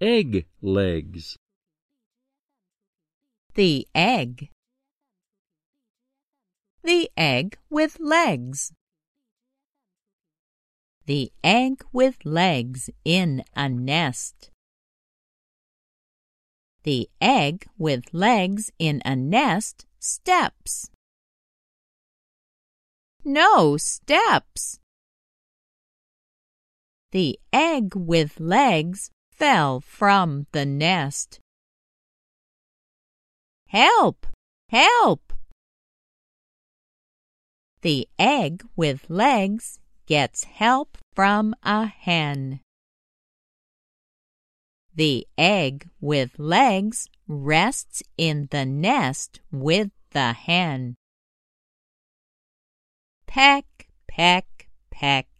egg legs. The egg. The egg with legs. The egg with legs in a nest. The egg with legs in a nest steps. No steps. The egg with legs fell from the nest. Help! Help! The egg with legs gets help from a hen. The egg with legs rests in the nest with the hen. Peck, peck, peck.